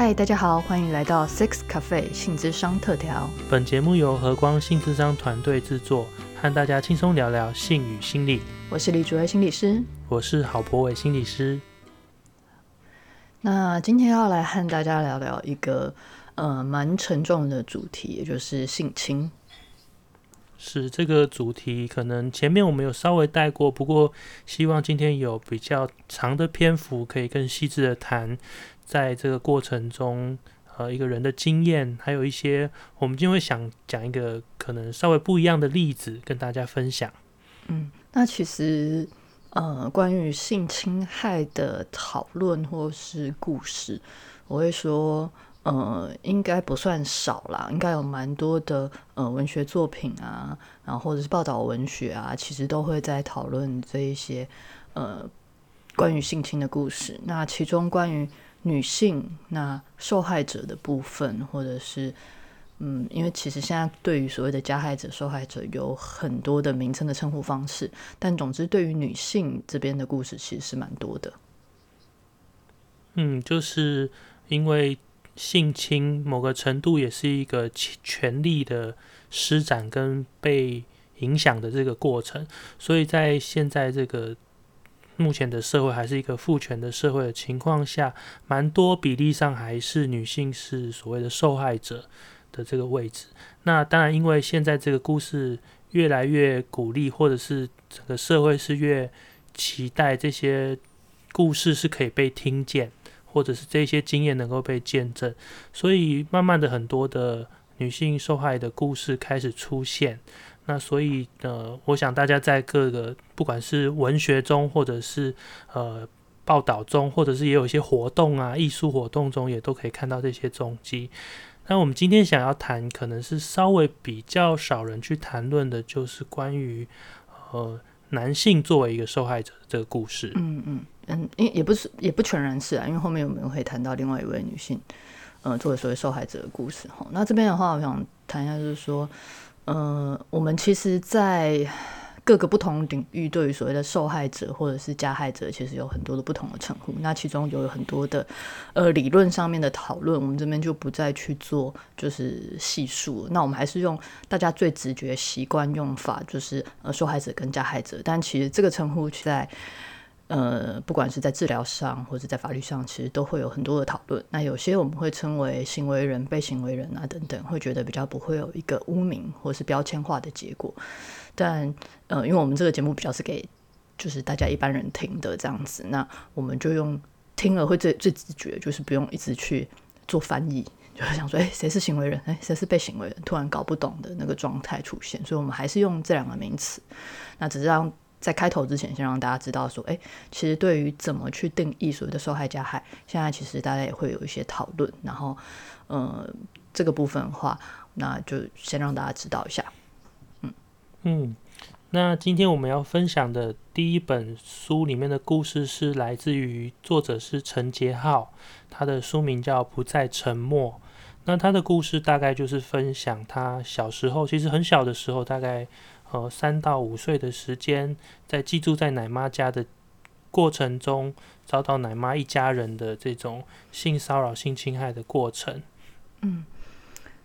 嗨，大家好，欢迎来到 Six Cafe 性智商特调。本节目由和光性智商团队制作，和大家轻松聊聊性与心理。我是李竹薇心理师，我是郝博伟心理师。那今天要来和大家聊聊一个呃蛮沉重的主题，也就是性侵。是这个主题，可能前面我们有稍微带过，不过希望今天有比较长的篇幅，可以更细致的谈，在这个过程中，呃，一个人的经验，还有一些我们今天会想讲一个可能稍微不一样的例子，跟大家分享。嗯，那其实呃，关于性侵害的讨论或是故事，我会说。呃，应该不算少啦，应该有蛮多的呃文学作品啊，然后或者是报道文学啊，其实都会在讨论这一些呃关于性侵的故事。那其中关于女性那受害者的部分，或者是嗯，因为其实现在对于所谓的加害者、受害者有很多的名称的称呼方式，但总之对于女性这边的故事其实是蛮多的。嗯，就是因为。性侵某个程度也是一个权力的施展跟被影响的这个过程，所以在现在这个目前的社会还是一个父权的社会的情况下，蛮多比例上还是女性是所谓的受害者的这个位置。那当然，因为现在这个故事越来越鼓励，或者是整个社会是越期待这些故事是可以被听见。或者是这些经验能够被见证，所以慢慢的很多的女性受害的故事开始出现。那所以呃，我想大家在各个不管是文学中，或者是呃报道中，或者是也有一些活动啊、艺术活动中，也都可以看到这些踪迹。那我们今天想要谈，可能是稍微比较少人去谈论的，就是关于呃男性作为一个受害者这个故事。嗯嗯。嗯，也也不是，也不全然是啊，因为后面我们会谈到另外一位女性，呃，作为所谓受害者的故事哈。那这边的话，我想谈一下，就是说，呃，我们其实，在各个不同领域，对于所谓的受害者或者是加害者，其实有很多的不同的称呼。那其中有很多的呃理论上面的讨论，我们这边就不再去做就是细数。那我们还是用大家最直觉习惯用法，就是呃受害者跟加害者。但其实这个称呼在呃，不管是在治疗上或者在法律上，其实都会有很多的讨论。那有些我们会称为行为人、被行为人啊等等，会觉得比较不会有一个污名或是标签化的结果。但呃，因为我们这个节目比较是给就是大家一般人听的这样子，那我们就用听了会最最直觉，就是不用一直去做翻译，就是想说，哎，谁是行为人？哎，谁是被行为人？突然搞不懂的那个状态出现，所以我们还是用这两个名词。那只是让。在开头之前，先让大家知道说，哎，其实对于怎么去定义所谓的受害加害，现在其实大家也会有一些讨论。然后，呃，这个部分的话，那就先让大家知道一下。嗯嗯，那今天我们要分享的第一本书里面的故事是来自于作者是陈杰浩，他的书名叫《不再沉默》。那他的故事大概就是分享他小时候，其实很小的时候，大概。呃，三到五岁的时间，在寄住在奶妈家的过程中，遭到奶妈一家人的这种性骚扰、性侵害的过程。嗯，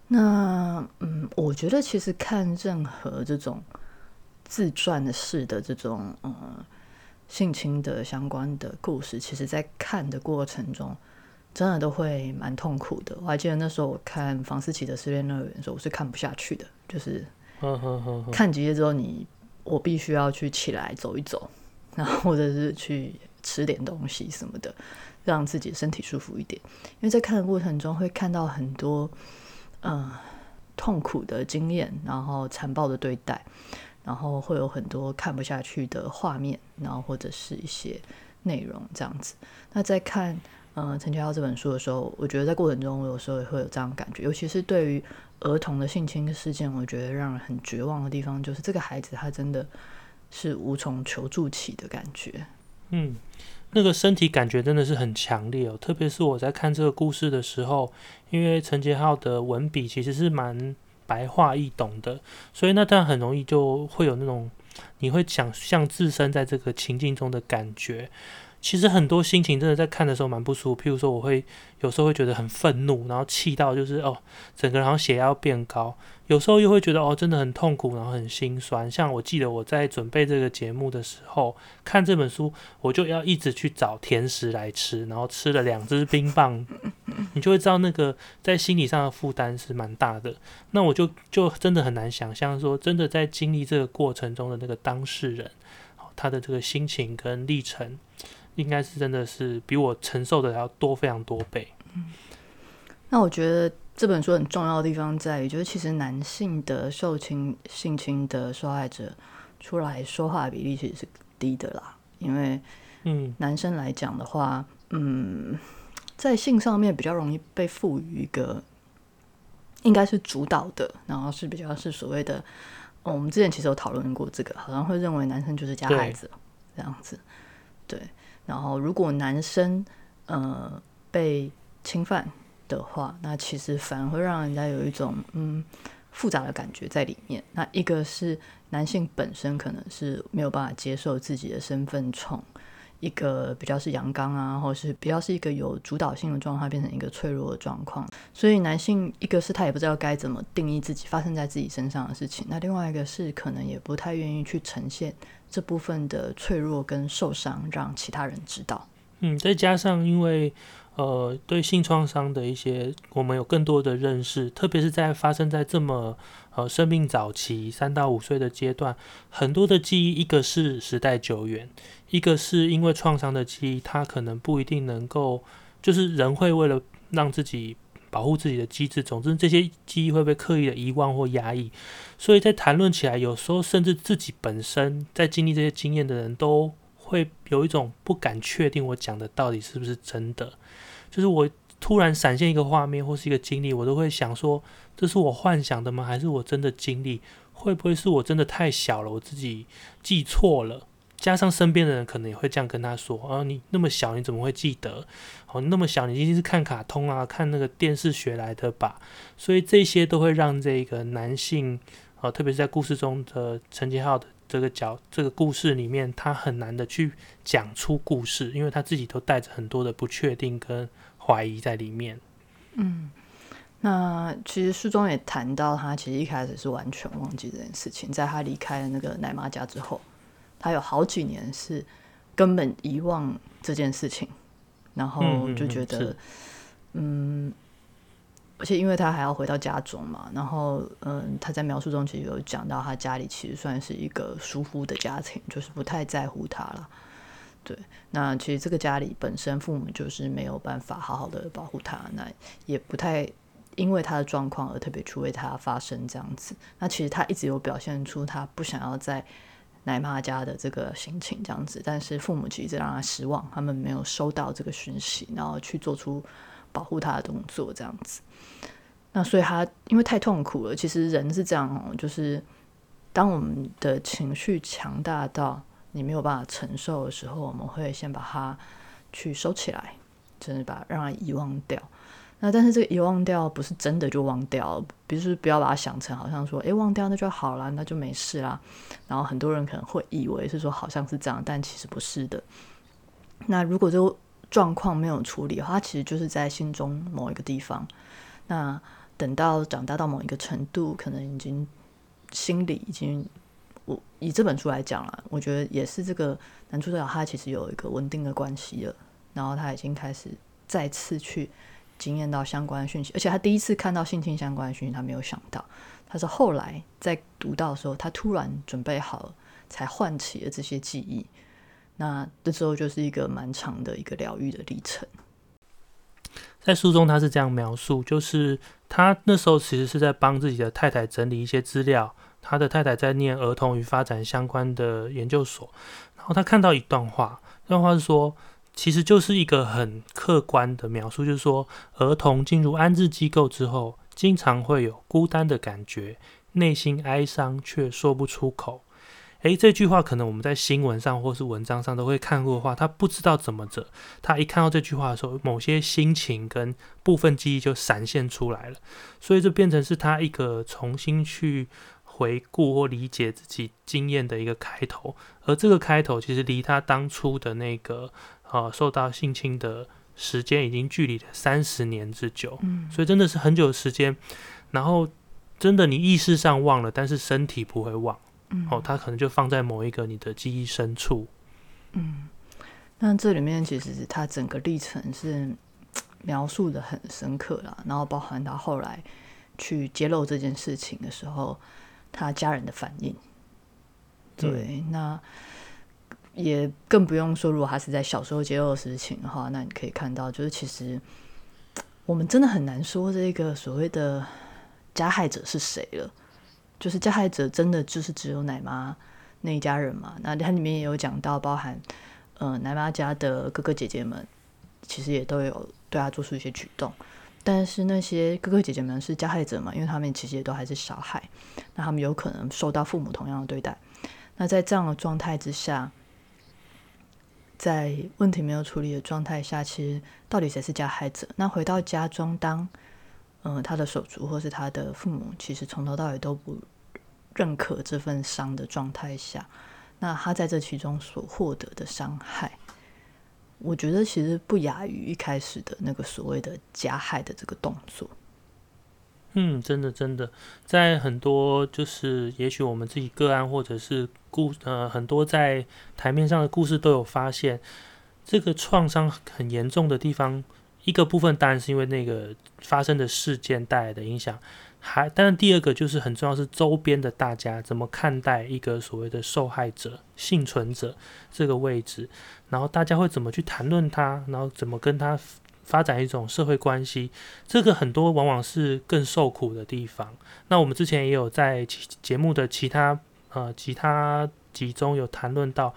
那嗯，我觉得其实看任何这种自传式的这种呃性侵的相关的故事，其实在看的过程中，真的都会蛮痛苦的。我还记得那时候我看房思琪的失恋乐园的时候，我是看不下去的，就是。看几页之后，你我必须要去起来走一走，然后或者是去吃点东西什么的，让自己身体舒服一点。因为在看的过程中，会看到很多嗯痛苦的经验，然后残暴的对待，然后会有很多看不下去的画面，然后或者是一些内容这样子。那在看嗯陈乔这本书的时候，我觉得在过程中，我有时候也会有这样感觉，尤其是对于。儿童的性侵事件，我觉得让人很绝望的地方，就是这个孩子他真的是无从求助起的感觉。嗯，那个身体感觉真的是很强烈哦。特别是我在看这个故事的时候，因为陈杰浩的文笔其实是蛮白话易懂的，所以那当然很容易就会有那种你会想象自身在这个情境中的感觉。其实很多心情真的在看的时候蛮不舒服，譬如说我会有时候会觉得很愤怒，然后气到就是哦，整个人好像血压要变高。有时候又会觉得哦，真的很痛苦，然后很心酸。像我记得我在准备这个节目的时候，看这本书，我就要一直去找甜食来吃，然后吃了两只冰棒，你就会知道那个在心理上的负担是蛮大的。那我就就真的很难想象说，真的在经历这个过程中的那个当事人，他的这个心情跟历程。应该是真的是比我承受的要多非常多倍。嗯，那我觉得这本书很重要的地方在于，就是其实男性的受侵性侵的受害者出来说话的比例其实是低的啦。因为，嗯，男生来讲的话，嗯，在性上面比较容易被赋予一个应该是主导的，然后是比较是所谓的，我们之前其实有讨论过这个，好像会认为男生就是家孩子这样子，对。然后，如果男生呃被侵犯的话，那其实反而会让人家有一种嗯复杂的感觉在里面。那一个是男性本身可能是没有办法接受自己的身份从一个比较是阳刚啊，或是比较是一个有主导性的状态，变成一个脆弱的状况。所以男性一个是他也不知道该怎么定义自己发生在自己身上的事情，那另外一个是可能也不太愿意去呈现。这部分的脆弱跟受伤，让其他人知道。嗯，再加上因为呃对性创伤的一些，我们有更多的认识，特别是在发生在这么呃生命早期三到五岁的阶段，很多的记忆，一个是时代久远，一个是因为创伤的记忆，它可能不一定能够，就是人会为了让自己。保护自己的机制，总之这些记忆会被刻意的遗忘或压抑，所以在谈论起来，有时候甚至自己本身在经历这些经验的人都会有一种不敢确定我讲的到底是不是真的。就是我突然闪现一个画面或是一个经历，我都会想说，这是我幻想的吗？还是我真的经历？会不会是我真的太小了，我自己记错了？加上身边的人可能也会这样跟他说：“啊，你那么小，你怎么会记得？哦，那么小，你一定是看卡通啊，看那个电视学来的吧？”所以这些都会让这个男性，啊，特别是在故事中的陈杰浩的这个角，这个故事里面，他很难的去讲出故事，因为他自己都带着很多的不确定跟怀疑在里面。嗯，那其实书中也谈到，他其实一开始是完全忘记这件事情，在他离开了那个奶妈家之后。他有好几年是根本遗忘这件事情，然后就觉得，嗯，而且因为他还要回到家中嘛，然后嗯，他在描述中其实有讲到，他家里其实算是一个疏忽的家庭，就是不太在乎他了。对，那其实这个家里本身父母就是没有办法好好的保护他，那也不太因为他的状况而特别去为他发声这样子。那其实他一直有表现出他不想要在。奶妈家的这个心情这样子，但是父母其实让他失望，他们没有收到这个讯息，然后去做出保护他的动作这样子。那所以他因为太痛苦了，其实人是这样哦，就是当我们的情绪强大到你没有办法承受的时候，我们会先把它去收起来，真的把让它遗忘掉。那但是这个遗忘掉不是真的就忘掉，比如说不要把它想成好像说，诶，忘掉那就好了，那就没事啦。然后很多人可能会以为是说好像是这样，但其实不是的。那如果这个状况没有处理的话，其实就是在心中某一个地方。那等到长大到某一个程度，可能已经心里已经，我以这本书来讲了，我觉得也是这个男主角他其实有一个稳定的关系了，然后他已经开始再次去。经验到相关的讯息，而且他第一次看到性侵相关的讯息，他没有想到，他是后来在读到的时候，他突然准备好，才唤起了这些记忆。那这时候就是一个蛮长的一个疗愈的历程。在书中他是这样描述，就是他那时候其实是在帮自己的太太整理一些资料，他的太太在念儿童与发展相关的研究所，然后他看到一段话，这段话是说。其实就是一个很客观的描述，就是说，儿童进入安置机构之后，经常会有孤单的感觉，内心哀伤却说不出口。诶，这句话可能我们在新闻上或是文章上都会看过的话，他不知道怎么着，他一看到这句话的时候，某些心情跟部分记忆就闪现出来了，所以这变成是他一个重新去回顾或理解自己经验的一个开头，而这个开头其实离他当初的那个呃受到性侵的时间已经距离了三十年之久，嗯，所以真的是很久的时间。然后真的你意识上忘了，但是身体不会忘，嗯哦，它可能就放在某一个你的记忆深处。嗯，那这里面其实他整个历程是 描述的很深刻啦，然后包含他后来去揭露这件事情的时候，他家人的反应。对，那也更不用说，如果他是在小时候揭露的事情的话，那你可以看到，就是其实我们真的很难说这个所谓的加害者是谁了。就是加害者真的就是只有奶妈那一家人嘛？那它里面也有讲到，包含呃奶妈家的哥哥姐姐们，其实也都有对他做出一些举动。但是那些哥哥姐姐们是加害者嘛？因为他们其实也都还是小孩，那他们有可能受到父母同样的对待。那在这样的状态之下，在问题没有处理的状态下，其实到底谁是加害者？那回到家中，当嗯、呃他的手足或是他的父母，其实从头到尾都不认可这份伤的状态下，那他在这其中所获得的伤害，我觉得其实不亚于一开始的那个所谓的加害的这个动作。嗯，真的真的，在很多就是也许我们自己个案或者是故呃很多在台面上的故事都有发现，这个创伤很严重的地方，一个部分当然是因为那个发生的事件带来的影响，还但是第二个就是很重要是周边的大家怎么看待一个所谓的受害者、幸存者这个位置，然后大家会怎么去谈论他，然后怎么跟他。发展一种社会关系，这个很多往往是更受苦的地方。那我们之前也有在节目的其他呃其他集中有谈论到，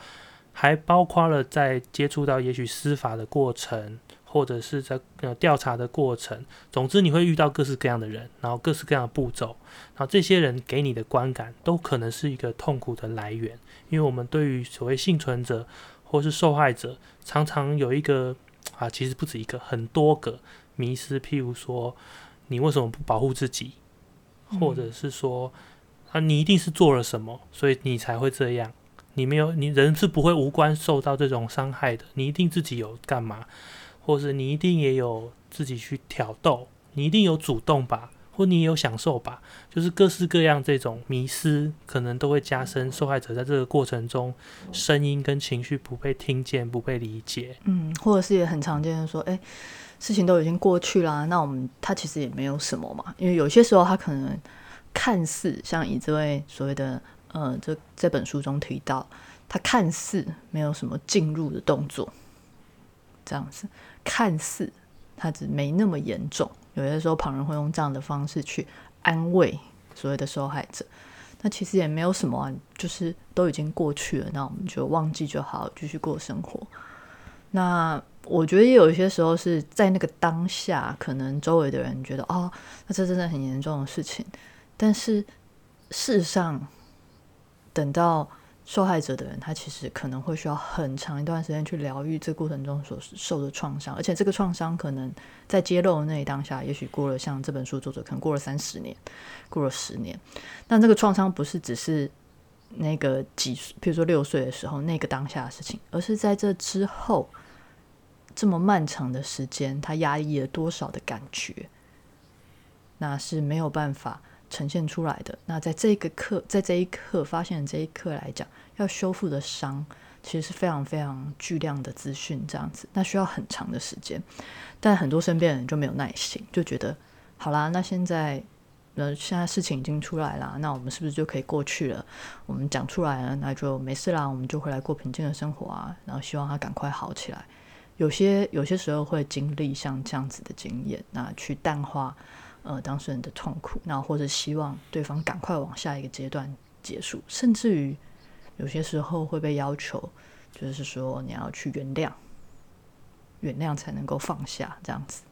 还包括了在接触到也许司法的过程，或者是在呃调查的过程。总之，你会遇到各式各样的人，然后各式各样的步骤，然后这些人给你的观感都可能是一个痛苦的来源。因为我们对于所谓幸存者或是受害者，常常有一个。啊，其实不止一个，很多个迷失。譬如说，你为什么不保护自己？或者是说，啊，你一定是做了什么，所以你才会这样。你没有，你人是不会无关受到这种伤害的。你一定自己有干嘛，或是你一定也有自己去挑逗，你一定有主动吧，或你有享受吧。就是各式各样这种迷失，可能都会加深受害者在这个过程中声音跟情绪不被听见、不被理解。嗯，或者是也很常见的说，哎、事情都已经过去啦，那我们他其实也没有什么嘛，因为有些时候他可能看似像以这位所谓的呃这这本书中提到，他看似没有什么进入的动作，这样子看似他只没那么严重，有些时候旁人会用这样的方式去安慰所谓的受害者。那其实也没有什么、就是都已经过去了，那我们就忘记就好，继续过生活。那我觉得也有一些时候是在那个当下，可能周围的人觉得哦，那这真的很严重的事情，但是事实上，等到受害者的人，他其实可能会需要很长一段时间去疗愈这过程中所受的创伤，而且这个创伤可能在揭露那当下，也许过了像这本书作者可能过了三十年，过了十年，但这个创伤不是只是那个几，比如说六岁的时候那个当下的事情，而是在这之后这么漫长的时间，他压抑了多少的感觉，那是没有办法呈现出来的。那在这个刻，在这一刻发现的这一刻来讲，要修复的伤，其实是非常非常巨量的资讯，这样子，那需要很长的时间。但很多身边人就没有耐心，就觉得好啦，那现在。呃，现在事情已经出来了，那我们是不是就可以过去了？我们讲出来了，那就没事啦，我们就回来过平静的生活啊。然后希望他赶快好起来。有些有些时候会经历像这样子的经验，那去淡化呃当事人的痛苦，那或者希望对方赶快往下一个阶段结束，甚至于有些时候会被要求，就是说你要去原谅，原谅才能够放下这样子。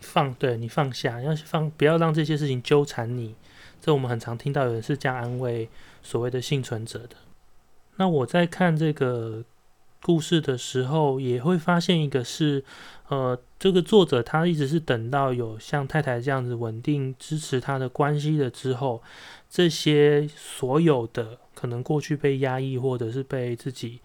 放对你放下，要放，不要让这些事情纠缠你。这我们很常听到有人是这样安慰所谓的幸存者的。那我在看这个故事的时候，也会发现一个是，呃，这个作者他一直是等到有像太太这样子稳定支持他的关系了之后，这些所有的可能过去被压抑或者是被自己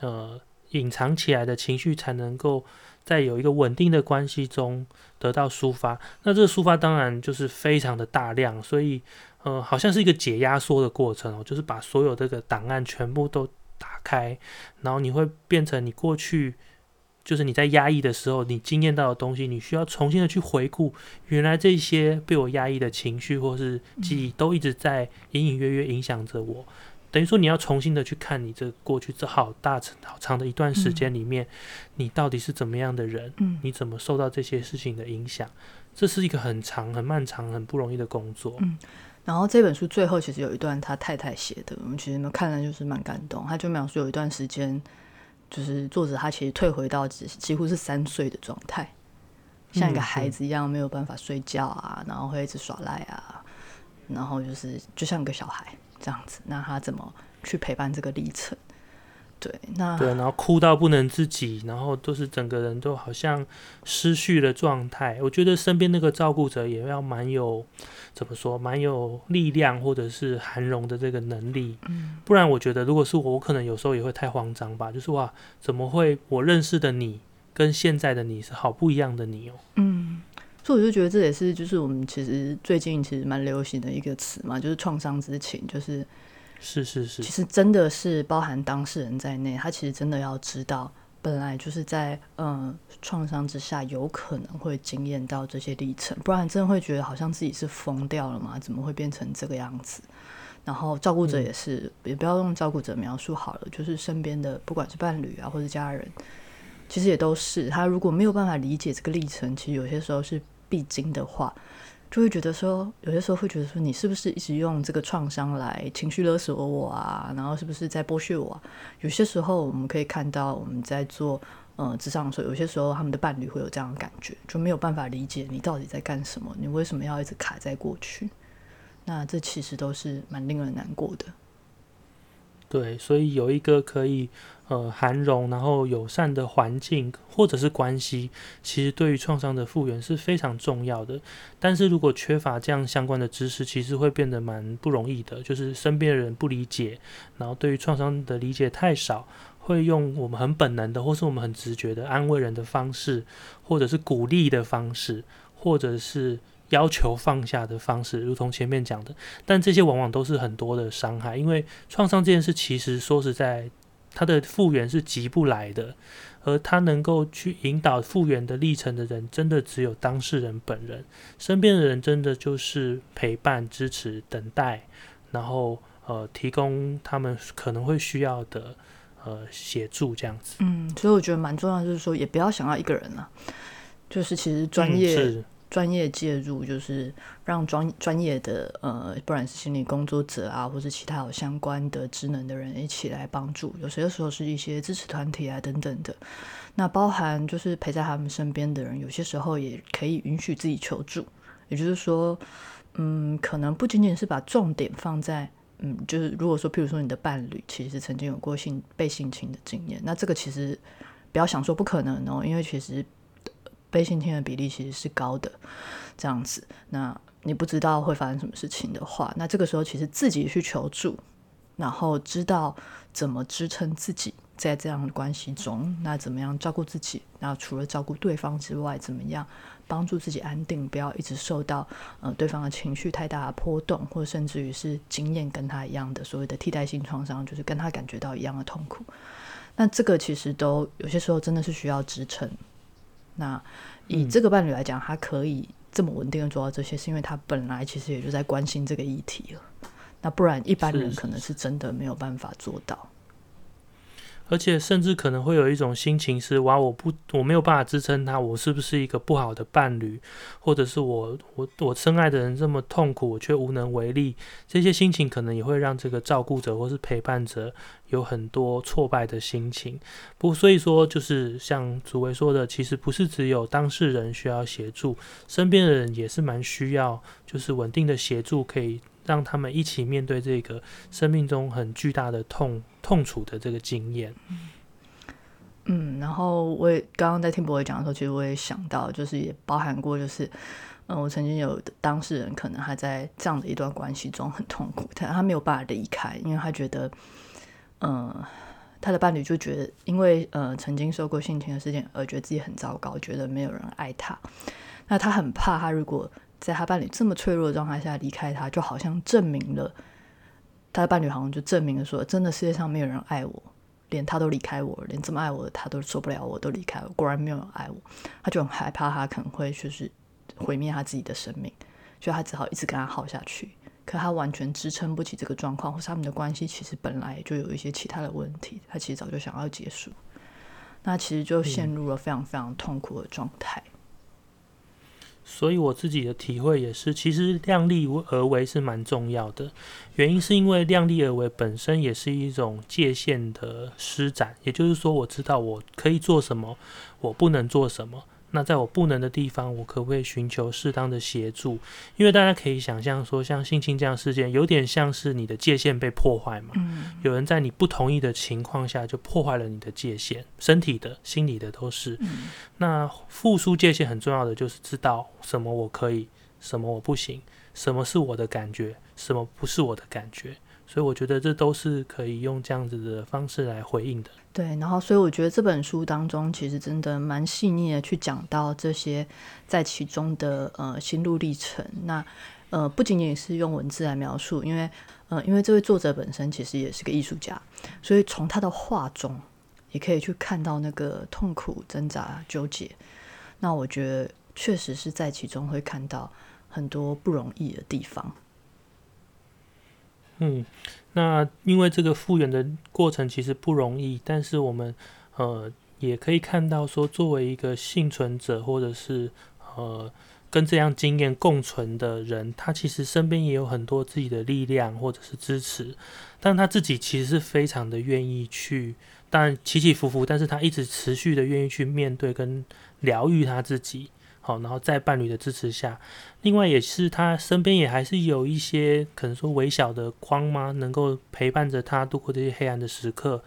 呃隐藏起来的情绪，才能够在有一个稳定的关系中得到抒发。那这个抒发当然就是非常的大量，所以呃，好像是一个解压缩的过程哦，就是把所有这个档案全部都。打开，然后你会变成你过去，就是你在压抑的时候，你经验到的东西，你需要重新的去回顾，原来这些被我压抑的情绪或是记忆，都一直在隐隐约约影响着我。等于说，你要重新的去看你这过去这好大好长的一段时间里面，你到底是怎么样的人？嗯，你怎么受到这些事情的影响？这是一个很长、很漫长、很不容易的工作。嗯。然后这本书最后其实有一段他太太写的，我们其实看了就是蛮感动。他就描述有一段时间，就是作者他其实退回到几几乎是三岁的状态，像一个孩子一样没有办法睡觉啊，然后会一直耍赖啊，然后就是就像一个小孩这样子。那他怎么去陪伴这个历程？对，那对，然后哭到不能自己，然后都是整个人都好像失去了状态。我觉得身边那个照顾者也要蛮有怎么说，蛮有力量或者是涵容的这个能力。嗯，不然我觉得如果是我，我可能有时候也会太慌张吧。就是哇，怎么会我认识的你跟现在的你是好不一样的你哦？嗯，所以我就觉得这也是就是我们其实最近其实蛮流行的一个词嘛，就是创伤之情，就是。是是是，其实真的是包含当事人在内，他其实真的要知道，本来就是在嗯创伤之下，有可能会经验到这些历程，不然真的会觉得好像自己是疯掉了嘛？怎么会变成这个样子？然后照顾者也是，也不要用照顾者描述好了，就是身边的不管是伴侣啊或者家人，其实也都是他如果没有办法理解这个历程，其实有些时候是必经的话。就会觉得说，有些时候会觉得说，你是不是一直用这个创伤来情绪勒索我啊？然后是不是在剥削我？有些时候我们可以看到，我们在做呃职场的时候，有些时候他们的伴侣会有这样的感觉，就没有办法理解你到底在干什么，你为什么要一直卡在过去？那这其实都是蛮令人难过的。对，所以有一个可以。呃，涵容然后友善的环境或者是关系，其实对于创伤的复原是非常重要的。但是如果缺乏这样相关的知识，其实会变得蛮不容易的。就是身边人不理解，然后对于创伤的理解太少，会用我们很本能的，或是我们很直觉的安慰人的方式，或者是鼓励的方式，或者是要求放下的方式，如同前面讲的。但这些往往都是很多的伤害，因为创伤这件事，其实说实在。他的复原是急不来的，而他能够去引导复原的历程的人，真的只有当事人本人。身边的人真的就是陪伴、支持、等待，然后呃，提供他们可能会需要的呃协助这样子。嗯，所以我觉得蛮重要，就是说也不要想要一个人了，就是其实专业。专业介入就是让专专业的呃，不管是心理工作者啊，或者其他有相关的职能的人一起来帮助。有些时候是一些支持团体啊等等的。那包含就是陪在他们身边的人，有些时候也可以允许自己求助。也就是说，嗯，可能不仅仅是把重点放在嗯，就是如果说，譬如说你的伴侣其实曾经有过性被性侵的经验，那这个其实不要想说不可能哦，因为其实。被性侵的比例其实是高的，这样子。那你不知道会发生什么事情的话，那这个时候其实自己去求助，然后知道怎么支撑自己在这样的关系中，那怎么样照顾自己？那除了照顾对方之外，怎么样帮助自己安定，不要一直受到呃对方的情绪太大的波动，或者甚至于是经验跟他一样的所谓的替代性创伤，就是跟他感觉到一样的痛苦。那这个其实都有些时候真的是需要支撑。那以这个伴侣来讲，他可以这么稳定的做到这些，是因为他本来其实也就在关心这个议题了。那不然一般人可能是真的没有办法做到。而且甚至可能会有一种心情是：哇，我不，我没有办法支撑他，我是不是一个不好的伴侣？或者是我，我，我深爱的人这么痛苦，我却无能为力。这些心情可能也会让这个照顾者或是陪伴者有很多挫败的心情。不，所以说就是像祖维说的，其实不是只有当事人需要协助，身边的人也是蛮需要，就是稳定的协助，可以。让他们一起面对这个生命中很巨大的痛痛楚的这个经验。嗯，然后我也刚刚在听博伟讲的时候，其实我也想到，就是也包含过，就是嗯，我曾经有当事人可能还在这样的一段关系中很痛苦，他他没有办法离开，因为他觉得，嗯，他的伴侣就觉得，因为呃曾经受过性侵的事件而觉得自己很糟糕，觉得没有人爱他，那他很怕，他如果在他伴侣这么脆弱的状态下离开他，就好像证明了他的伴侣好像就证明了说，真的世界上没有人爱我。连他都离开我，连这么爱我的他都受不了，我都离开了。果然没有人爱我，他就很害怕，他可能会就是毁灭他自己的生命，所以他只好一直跟他耗下去。可他完全支撑不起这个状况，或是他们的关系其实本来就有一些其他的问题，他其实早就想要结束，那其实就陷入了非常非常痛苦的状态。所以我自己的体会也是，其实量力而为是蛮重要的。原因是因为量力而为本身也是一种界限的施展，也就是说，我知道我可以做什么，我不能做什么。那在我不能的地方，我可不可以寻求适当的协助？因为大家可以想象说，像性侵这样事件，有点像是你的界限被破坏嘛。嗯。有人在你不同意的情况下，就破坏了你的界限，身体的、心理的都是。嗯。那复苏界限很重要的就是知道什么我可以，什么我不行，什么是我的感觉，什么不是我的感觉。所以我觉得这都是可以用这样子的方式来回应的。对，然后所以我觉得这本书当中其实真的蛮细腻的，去讲到这些在其中的呃心路历程。那呃不仅仅是用文字来描述，因为呃因为这位作者本身其实也是个艺术家，所以从他的画中也可以去看到那个痛苦、挣扎、纠结。那我觉得确实是在其中会看到很多不容易的地方。嗯，那因为这个复原的过程其实不容易，但是我们呃也可以看到说，作为一个幸存者或者是呃跟这样经验共存的人，他其实身边也有很多自己的力量或者是支持，但他自己其实是非常的愿意去，当然起起伏伏，但是他一直持续的愿意去面对跟疗愈他自己。好，然后在伴侣的支持下，另外也是他身边也还是有一些可能说微小的光吗？能够陪伴着他度过这些黑暗的时刻。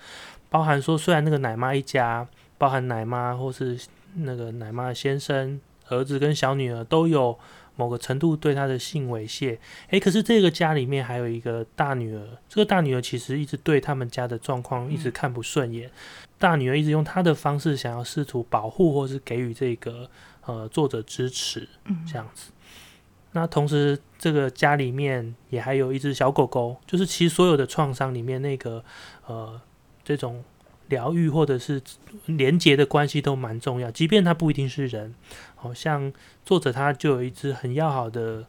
包含说，虽然那个奶妈一家，包含奶妈或是那个奶妈的先生、儿子跟小女儿都有某个程度对他的性猥亵。诶，可是这个家里面还有一个大女儿，这个大女儿其实一直对他们家的状况一直看不顺眼。大女儿一直用她的方式想要试图保护或是给予这个。呃，作者支持，这样子。那同时，这个家里面也还有一只小狗狗，就是其实所有的创伤里面，那个呃，这种疗愈或者是连结的关系都蛮重要。即便它不一定是人，好像作者他就有一只很要好的，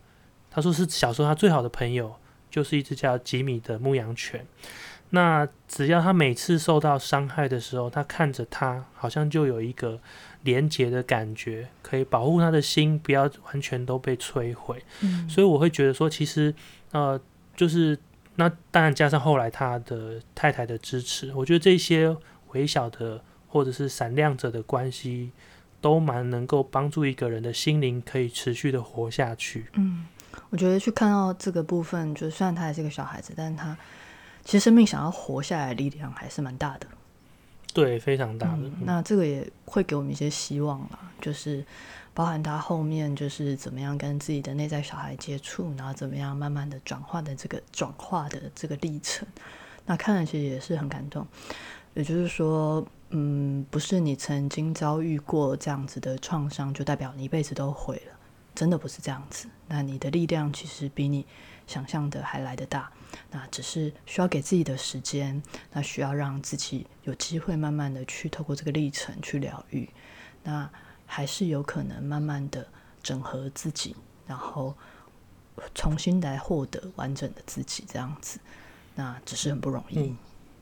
他说是小时候他最好的朋友，就是一只叫吉米的牧羊犬。那只要他每次受到伤害的时候，他看着他，好像就有一个。连结的感觉可以保护他的心，不要完全都被摧毁。嗯，所以我会觉得说，其实呃，就是那当然加上后来他的太太的支持，我觉得这些微小的或者是闪亮者的关系，都蛮能够帮助一个人的心灵可以持续的活下去。嗯，我觉得去看到这个部分，就虽然他还是个小孩子，但是他其实生命想要活下来的力量还是蛮大的。对，非常大的。那这个也会给我们一些希望啦，就是包含他后面就是怎么样跟自己的内在小孩接触，然后怎么样慢慢的转化的这个转化的这个历程。那看了其实也是很感动。也就是说，嗯，不是你曾经遭遇过这样子的创伤，就代表你一辈子都毁了，真的不是这样子。那你的力量其实比你想象的还来得大。那只是需要给自己的时间，那需要让自己有机会慢慢的去透过这个历程去疗愈，那还是有可能慢慢的整合自己，然后重新来获得完整的自己这样子，那只是很不容易。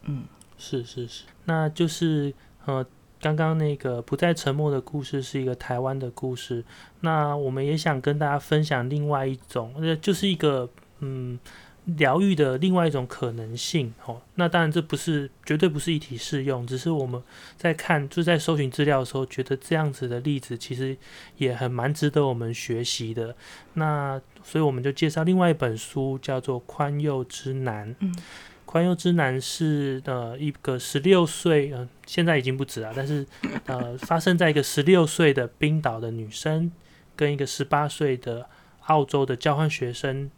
嗯，是是是，那就是呃，刚刚那个不再沉默的故事是一个台湾的故事，那我们也想跟大家分享另外一种，呃，就是一个嗯。疗愈的另外一种可能性，哦，那当然这不是绝对不是一体适用，只是我们在看就在搜寻资料的时候，觉得这样子的例子其实也很蛮值得我们学习的。那所以我们就介绍另外一本书，叫做《宽宥之难》。嗯，《环游之男是呃一个十六岁，呃现在已经不止了，但是呃发生在一个十六岁的冰岛的女生跟一个十八岁的澳洲的交换学生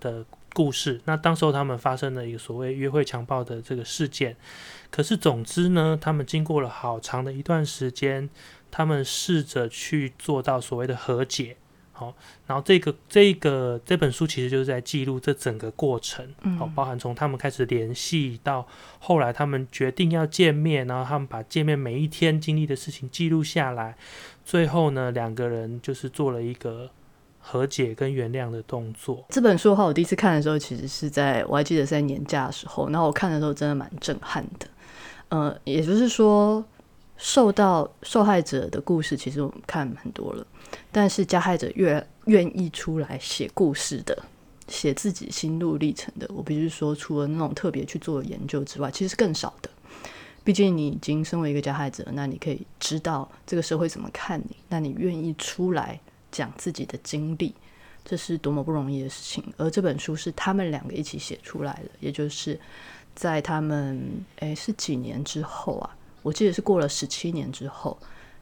的故事。那当时候他们发生了一个所谓约会强暴的这个事件，可是总之呢，他们经过了好长的一段时间，他们试着去做到所谓的和解。好，然后这个这个这本书其实就是在记录这整个过程，好，包含从他们开始联系到后来他们决定要见面，然后他们把见面每一天经历的事情记录下来，最后呢，两个人就是做了一个和解跟原谅的动作。这本书的话，我第一次看的时候，其实是在我还记得是在年假的时候，然后我看的时候真的蛮震撼的。呃，也就是说。受到受害者的故事，其实我们看很多了，但是加害者越愿意出来写故事的，写自己心路历程的，我必须说，除了那种特别去做研究之外，其实更少的。毕竟你已经身为一个加害者，那你可以知道这个社会怎么看你，那你愿意出来讲自己的经历，这是多么不容易的事情。而这本书是他们两个一起写出来的，也就是在他们诶是几年之后啊。我记得是过了十七年之后，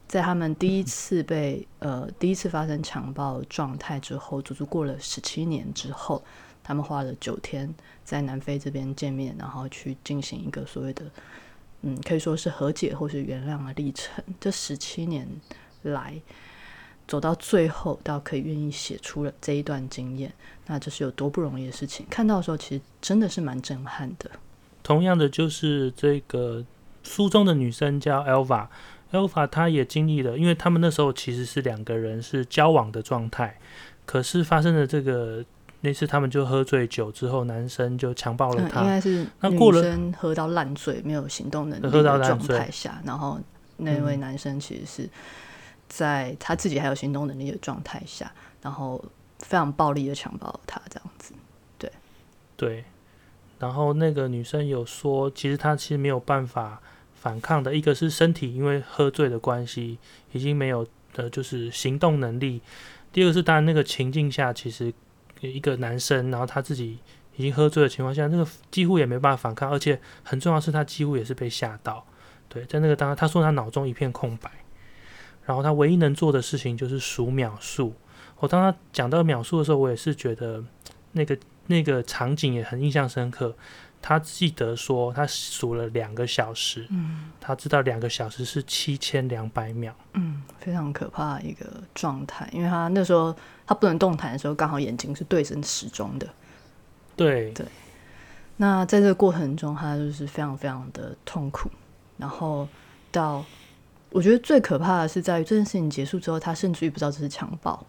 在他们第一次被呃第一次发生强暴状态之后，足足过了十七年之后，他们花了九天在南非这边见面，然后去进行一个所谓的嗯可以说是和解或是原谅的历程。这十七年来走到最后，到可以愿意写出了这一段经验，那这是有多不容易的事情。看到的时候，其实真的是蛮震撼的。同样的，就是这个。书中的女生叫 Elva，Elva 她也经历了，因为他们那时候其实是两个人是交往的状态，可是发生了这个那次他们就喝醉酒之后，男生就强暴了她，应该是那女生喝到烂醉没有行动能力的状态下，然后那位男生其实是在他自己还有行动能力的状态下，然后非常暴力的强暴她这样子，对对，然后那个女生有说，其实她其实没有办法。反抗的一个是身体，因为喝醉的关系已经没有的，就是行动能力。第二个是当然那个情境下，其实一个男生，然后他自己已经喝醉的情况下，那个几乎也没办法反抗，而且很重要是他几乎也是被吓到。对，在那个当他说他脑中一片空白，然后他唯一能做的事情就是数秒数。我当他讲到秒数的时候，我也是觉得那个那个场景也很印象深刻。他记得说，他数了两个小时，嗯，他知道两个小时是七千两百秒，嗯，非常可怕的一个状态，因为他那时候他不能动弹的时候，刚好眼睛是对着时钟的，对。对。那在这个过程中，他就是非常非常的痛苦，然后到我觉得最可怕的是在于这件事情结束之后，他甚至于不知道这是强暴，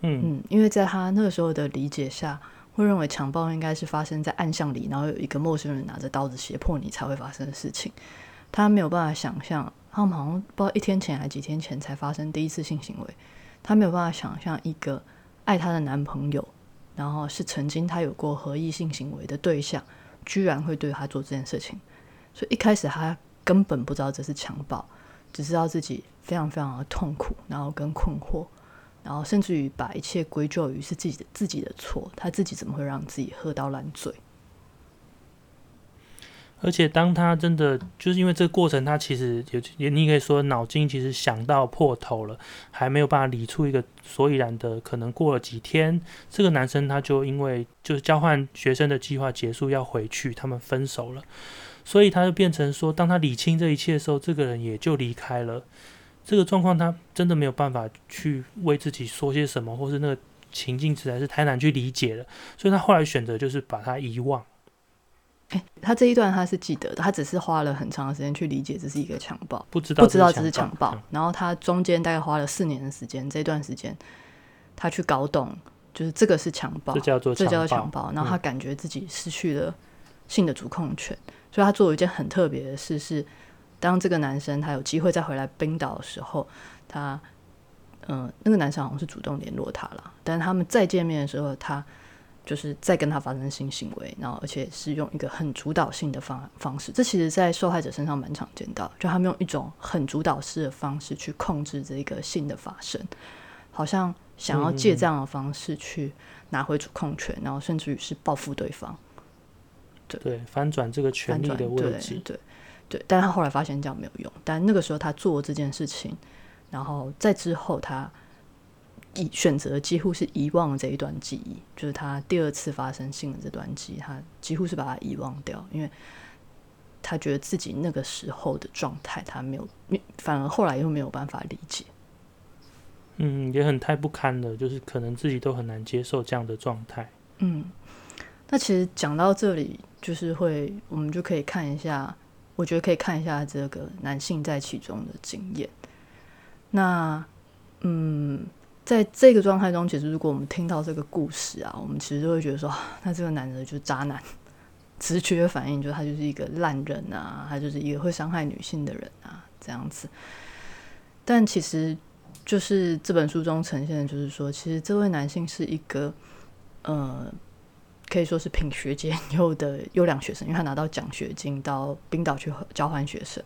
嗯嗯，因为在他那个时候的理解下。会认为强暴应该是发生在暗巷里，然后有一个陌生人拿着刀子胁迫你才会发生的事情。他没有办法想象，他们好像不知道一天前还几天前才发生第一次性行为。他没有办法想象一个爱她的男朋友，然后是曾经他有过合意性行为的对象，居然会对他做这件事情。所以一开始他根本不知道这是强暴，只知道自己非常非常的痛苦，然后跟困惑。然后甚至于把一切归咎于是自己的自己的错，他自己怎么会让自己喝到烂醉？而且当他真的就是因为这个过程，他其实也也你可以说脑筋其实想到破头了，还没有办法理出一个所以然的。可能过了几天，这个男生他就因为就是交换学生的计划结束要回去，他们分手了，所以他就变成说，当他理清这一切的时候，这个人也就离开了。这个状况，他真的没有办法去为自己说些什么，或是那个情境实在是太难去理解了，所以他后来选择就是把他遗忘。哎，他这一段他是记得的，他只是花了很长的时间去理解这是一个强暴，不知道不知道这是强暴。然后他中间大概花了四年的时间，这段时间他去搞懂，就是这个是强暴，这叫做这叫做强暴。然后他感觉自己失去了性的主控权，所以他做了一件很特别的事是。当这个男生他有机会再回来冰岛的时候，他，嗯，那个男生好像是主动联络他了。但是他们再见面的时候，他就是再跟他发生性行为，然后而且是用一个很主导性的方方式。这其实，在受害者身上蛮常见到，就他们用一种很主导式的方式去控制这个性的发生，好像想要借这样的方式去拿回主控权，然后甚至于是报复对方。对对，翻转这个权力的位置对，对对，但他后来发现这样没有用，但那个时候他做这件事情，然后在之后他遗选择几乎是遗忘了这一段记忆，就是他第二次发生性的这段记忆，他几乎是把它遗忘掉，因为他觉得自己那个时候的状态他没有，反而后来又没有办法理解。嗯，也很太不堪了，就是可能自己都很难接受这样的状态。嗯，那其实讲到这里，就是会我们就可以看一下，我觉得可以看一下这个男性在其中的经验。那嗯，在这个状态中，其实如果我们听到这个故事啊，我们其实就会觉得说，那这个男的就是渣男，直觉反应就是他就是一个烂人啊，他就是一个会伤害女性的人啊，这样子。但其实就是这本书中呈现的，就是说，其实这位男性是一个呃，可以说是品学兼 优的优良学生，因为他拿到奖学金到冰岛去交换学生，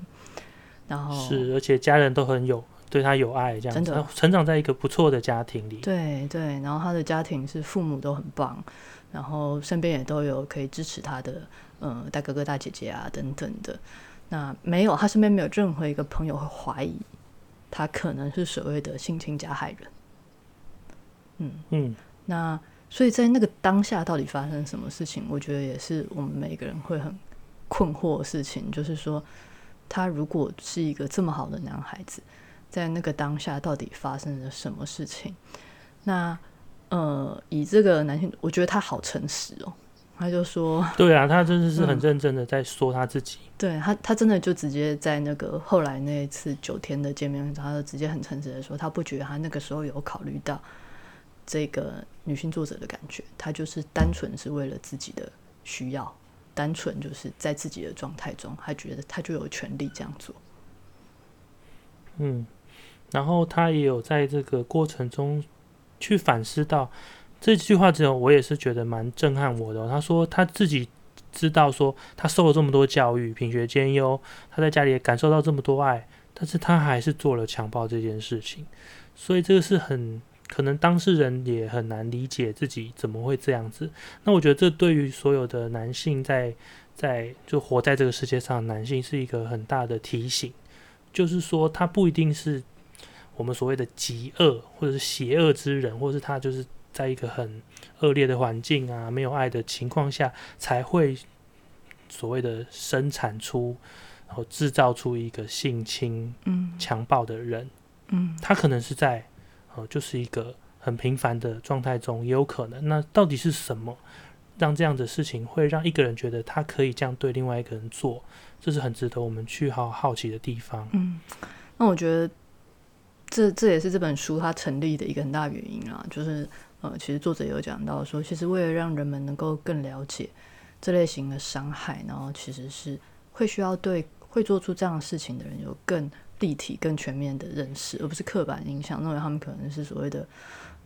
然后是，而且家人都很有对他有爱，这样子，真的成长在一个不错的家庭里。对对，然后他的家庭是父母都很棒，然后身边也都有可以支持他的呃大哥哥大姐姐啊等等的。那没有，他身边没有任何一个朋友会怀疑他可能是所谓的性侵加害人。嗯，嗯，那所以在那个当下到底发生什么事情，我觉得也是我们每个人会很困惑的事情，就是说他如果是一个这么好的男孩子，在那个当下到底发生了什么事情？那呃，以这个男性，我觉得他好诚实哦，他就说，对啊，他真的是很嗯认真的在说他自己。对他，他真的就直接在那个后来那一次九天的见面他就直接很诚实的说，他不觉得他那个时候有考虑到这个女性作者的感觉，她就是单纯是为了自己的需要，单纯就是在自己的状态中，她觉得她就有权利这样做。嗯，然后她也有在这个过程中去反思到这句话之后，我也是觉得蛮震撼我的哦、他说她自己知道说他受了这么多教育，品学兼优，他在家里也感受到这么多爱，但是他还是做了强暴这件事情，所以这个是很可能当事人也很难理解自己怎么会这样子。那我觉得这对于所有的男性在在就活在这个世界上男性是一个很大的提醒。就是说，他不一定是我们所谓的极恶或者是邪恶之人，或是他就是在一个很恶劣的环境啊、没有爱的情况下，才会所谓的生产出，然后制造出一个性侵、嗯强暴的人。嗯他可能是在呃，就是一个很平凡的状态中，也有可能。那到底是什么让这样的事情会让一个人觉得他可以这样对另外一个人做？这是很值得我们去好好奇的地方。嗯，那我觉得这这也是这本书它成立的一个很大原因啊，就是呃，其实作者有讲到说，其实为了让人们能够更了解这类型的伤害，然后其实是会需要对会做出这样的事情的人有更立体、更全面的认识，而不是刻板印象，认为他们可能是所谓的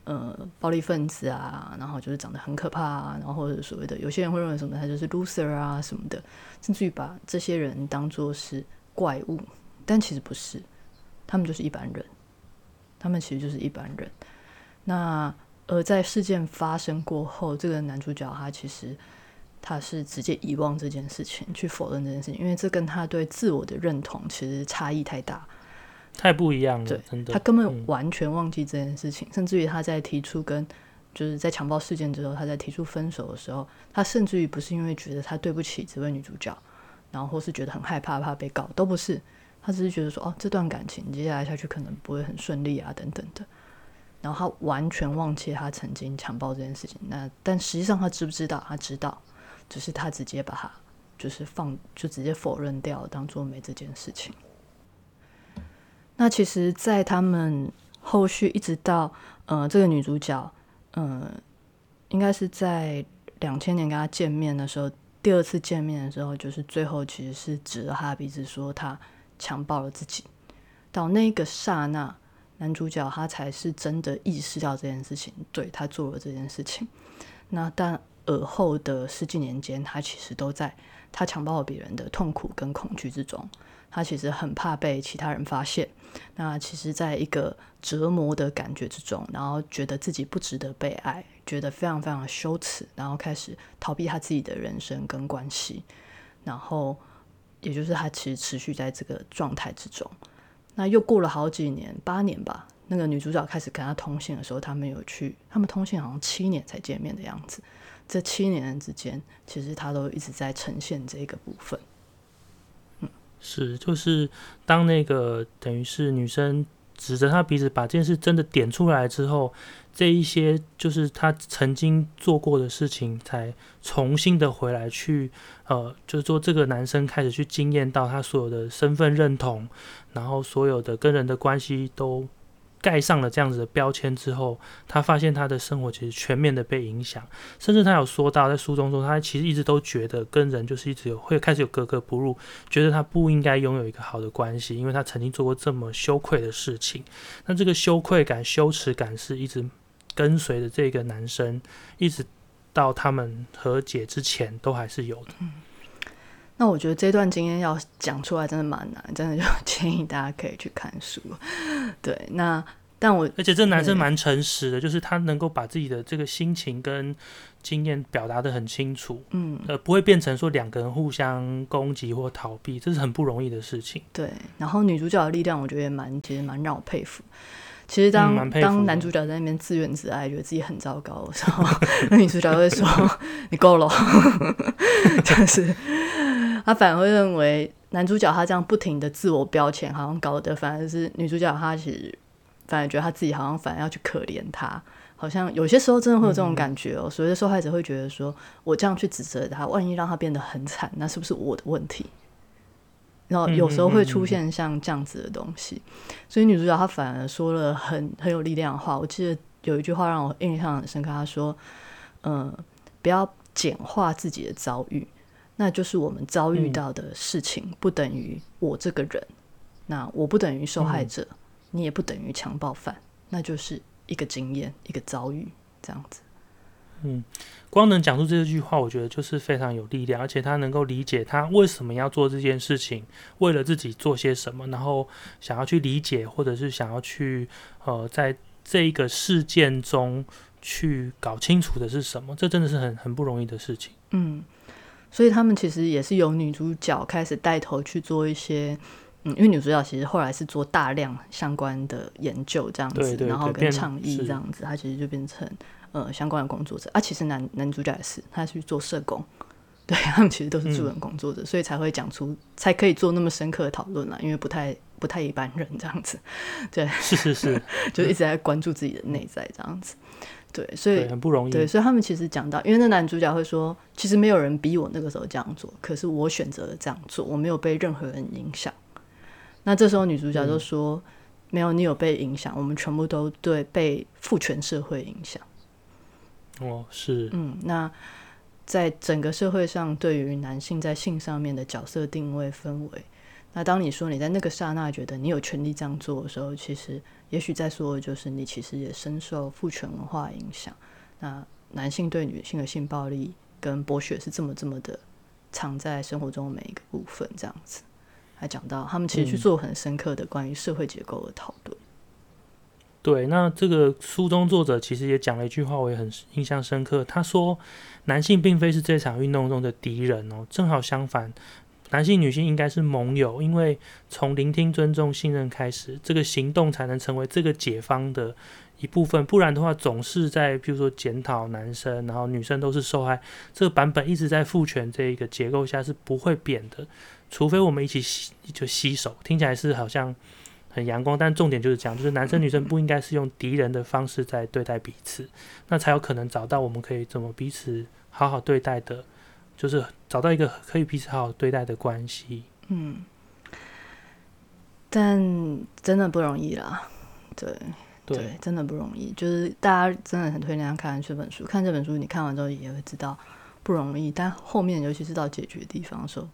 呃暴力分子啊，然后就是长得很可怕啊，然后或者所谓的有些人会认为什么他就是 loser 啊什么的，甚至于把这些人当作是怪物，但其实不是，他们就是一般人，他们其实就是一般人。那而在事件发生过后，这个男主角他其实他是直接遗忘这件事情，去否认这件事情，因为这跟他对自我的认同其实差异太大。太不一样了对，他根本嗯完全忘记这件事情，甚至于他在提出跟就是在强暴事件之后，他在提出分手的时候，他甚至于不是因为觉得他对不起这位女主角，然后或是觉得很害怕怕被告，都不是，他只是觉得说哦，这段感情接下来下去可能不会很顺利啊，等等的。然后他完全忘记他曾经强暴这件事情，那但实际上他知不知道？他知道，只是他直接把它就是放，就直接否认掉，当做没这件事情。那其实，在他们后续一直到呃，这个女主角，呃，应该是在两千年跟他见面的时候，第二次见面的时候，就是最后其实是指着他的鼻子说他强暴了自己。到那个刹那，男主角他才是真的意识到这件事情，对他做了这件事情。那但尔后的十几年间，他其实都在他强暴别人的痛苦跟恐惧之中。他其实很怕被其他人发现，那其实在一个折磨的感觉之中，然后觉得自己不值得被爱，觉得非常非常羞耻，然后开始逃避他自己的人生跟关系，然后也就是他其实持续在这个状态之中。那又过了好几年，八年吧。那个女主角开始跟他通信的时候，他们有去，他们通信好像七年才见面的样子。这七年之间，其实他都一直在呈现这个部分。嗯，是，就是当那个等于是女生指着他鼻子把这件事真的点出来之后，这一些就是他曾经做过的事情，才重新的回来去，呃，就是说这个男生开始去经验到他所有的身份认同，然后所有的跟人的关系都。盖上了这样子的标签之后，他发现他的生活其实全面的被影响，甚至他有说到在书中说，他其实一直都觉得跟人就是一直有会开始有格格不入，觉得他不应该拥有一个好的关系，因为他曾经做过这么羞愧的事情。那这个羞愧感、羞耻感是一直跟随着这个男生，一直到他们和解之前都还是有的。那我觉得这段经验要讲出来真的蛮难，真的就 建议大家可以去看书。对，那但我而且这男生蛮诚实的，就是他能够把自己的这个心情跟经验表达的很清楚，嗯，呃，不会变成说两个人互相攻击或逃避，这是很不容易的事情。对，然后女主角的力量，我觉得也蛮，其实蛮让我佩服。其实当当男主角在那边自怨自艾，觉得自己很糟糕的时候，那女主角会说：“你够了。” 就是。他反而会认为男主角他这样不停的自我标签，好像搞得反而是女主角她其实反而觉得她自己好像反而要去可怜他，好像有些时候真的会有这种感觉哦。所谓的受害者会觉得说，我这样去指责他，万一让他变得很惨，那是不是我的问题？然后有时候会出现像这样子的东西，所以女主角她反而说了很很有力量的话。我记得有一句话让我印象很深刻，她说：“嗯，不要简化自己的遭遇。”那就是我们遭遇到的事情，不等于我这个人。那我不等于受害者，你也不等于强暴犯，那就是一个经验，一个遭遇，这样子。嗯，光能讲出这句话，我觉得就是非常有力量，而且他能够理解他为什么要做这件事情，为了自己做些什么，然后想要去理解，或者是想要去呃，在这一个事件中去搞清楚的是什么，这真的是很很不容易的事情。嗯。所以他们其实也是由女主角开始带头去做一些，嗯，因为女主角其实后来是做大量相关的研究这样子，然后跟倡议这样子，她其实就变成呃相关的工作者。啊，其实男男主角也是，他去做社工，对他们其实都是助人工作者，所以才会讲出，才可以做那么深刻的讨论啦，因为不太不太一般人这样子，对，是是是，就一直在关注自己的内在这样子。对，所以很不容易。对，所以他们其实讲到，因为那男主角会说，其实没有人逼我那个时候这样做，可是我选择了这样做，我没有被任何人影响。那这时候女主角就说，没有，你有被影响，我们全部都对被父权社会影响。哦，是，嗯，那在整个社会上，对于男性在性上面的角色定位氛围，那当你说你在那个刹那觉得你有权利这样做的时候，其实。也许在说的，就是你其实也深受父权文化影响。那男性对女性的性暴力跟剥削是这么这么的藏在生活中每一个部分，这样子。还讲到他们其实去做很深刻的关于社会结构的讨论。对，那这个书中作者其实也讲了一句话，我也很印象深刻。他说：“男性并非是这场运动中的敌人哦，正好相反。”男性、女性应该是盟友，因为从聆听、尊重、信任开始，这个行动才能成为这个解方的一部分。不然的话，总是在比如说检讨男生，然后女生都是受害，这个版本一直在父权这一个结构下是不会变的。除非我们一起洗，就洗手，听起来是好像很阳光，但重点就是讲，就是男生女生不应该是用敌人的方式在对待彼此，那才有可能找到我们可以怎么彼此好好对待的。就是找到一个可以彼此好好对待的关系。嗯，但真的不容易啦。对对，真的不容易。就是大家真的很推荐看这本书，看这本书，你看完之后也会知道不容易。但后面尤其是到解决的地方的时候，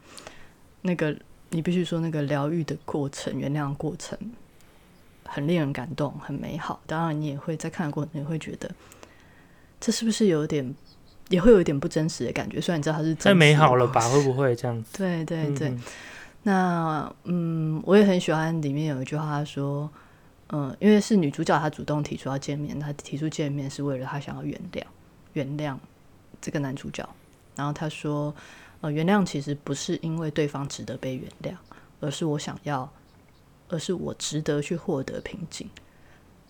那个你必须说那个疗愈的过程、原谅过程，很令人感动，很美好。当然，你也会在看的过程，你会觉得这是不是有点。也会有一点不真实的感觉，虽然你知道它是太美好了吧？会不会这样子？对对对。那嗯，我也很喜欢里面有一句话，他说：“嗯，因为是女主角她主动提出要见面，她提出见面是为了她想要原谅。原谅这个男主角，然后她说，呃，原谅其实不是因为对方值得被原谅，而是我想要，而是我值得去获得平静。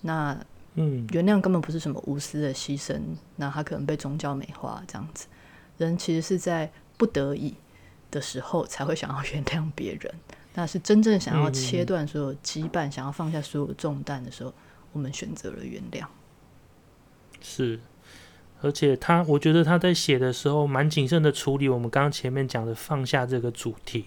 那嗯，原谅根本不是什么无私的牺牲，那他可能被宗教美化这样子。人其实是在不得已的时候才会想要原谅别人，那是真正想要切断所有羁绊、想要放下所有重担的时候，我们选择了原谅。是。而且他，我觉得他在写的时候蛮谨慎的处理我们刚刚前面讲的放下这个主题。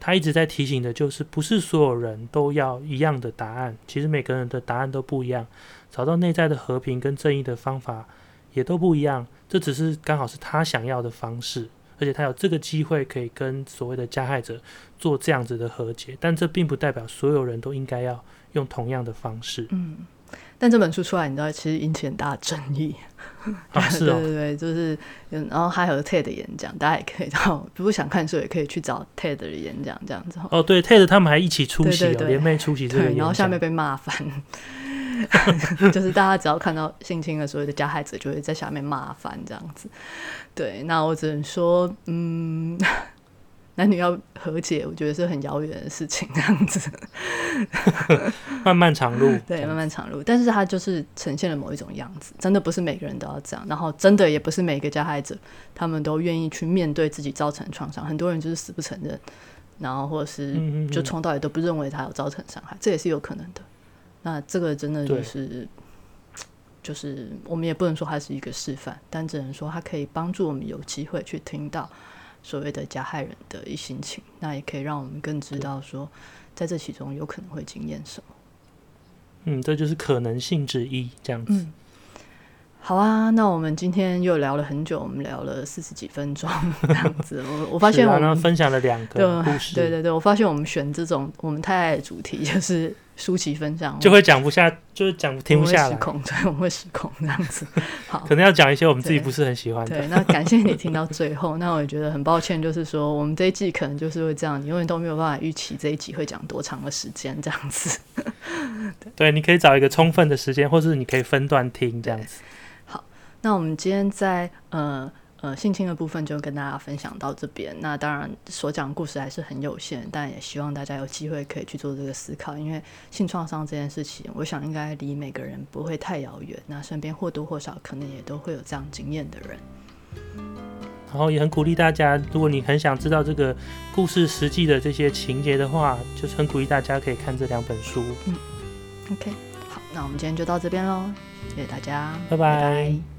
他一直在提醒的就是，不是所有人都要一样的答案，其实每个人的答案都不一样，找到内在的和平跟正义的方法也都不一样。这只是刚好是他想要的方式，而且他有这个机会可以跟所谓的加害者做这样子的和解，但这并不代表所有人都应该要用同样的方式。嗯。但这本书出来，你知道，其实引起很大的争议。啊，是哦，对对对，就是，然后还有 TED 的演讲，大家也可以到，如果想看书，也可以去找 TED 的演讲，这样子。哦，对，TED 他们还一起出席，联袂出席这个然后下面被骂翻，就是大家只要看到性侵的所有的加害者，就会在下面骂翻这样子。对，那我只能说，嗯。男女要和解，我觉得是很遥远的事情，这样子，漫漫长路，对，漫漫长路。但是它就是呈现了某一种样子，真的不是每个人都要这样，然后真的也不是每个加害者他们都愿意去面对自己造成的创伤，很多人就是死不承认，然后或者是就从到底都不认为他有造成伤害，这也是有可能的。那这个真的就是，就是我们也不能说它是一个示范，但只能说它可以帮助我们有机会去听到。所谓的加害人的一心情，那也可以让我们更知道说，在这其中有可能会经验什么。嗯，这就是可能性之一，这样子。好啊，那我们今天又聊了很久，我们聊了四十几分钟 这样子。我我发现我们分享了两个故事，对对对，我发现我们选这种我们太爱的主题，就是舒淇分享，就会讲不下，就是讲停不下来，失控，对，我们会失控这样子。好，可能要讲一些我们自己不是很喜欢的。对，那感谢你听到最后。那我也觉得很抱歉，就是说我们这一季可能就是会这样，你永远都没有办法预期这一集会讲多长的时间这样子。对，你可以找一个充分的时间，或是你可以分段听这样子。那我们今天在呃呃性侵的部分就跟大家分享到这边。那当然所讲故事还是很有限，但也希望大家有机会可以去做这个思考，因为性创伤这件事情，我想应该离每个人不会太遥远。那身边或多或少可能也都会有这样经验的人。然后也很鼓励大家，如果你很想知道这个故事实际的这些情节的话，就是很鼓励大家可以看这两本书。嗯，OK，好，那我们今天就到这边喽。谢谢大家，拜拜。